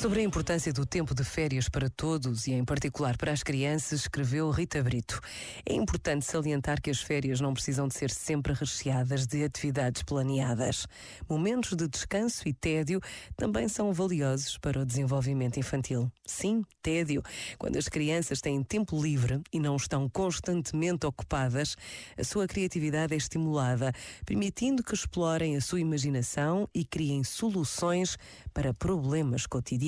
Sobre a importância do tempo de férias para todos e, em particular, para as crianças, escreveu Rita Brito. É importante salientar que as férias não precisam de ser sempre recheadas de atividades planeadas. Momentos de descanso e tédio também são valiosos para o desenvolvimento infantil. Sim, tédio. Quando as crianças têm tempo livre e não estão constantemente ocupadas, a sua criatividade é estimulada, permitindo que explorem a sua imaginação e criem soluções para problemas cotidianos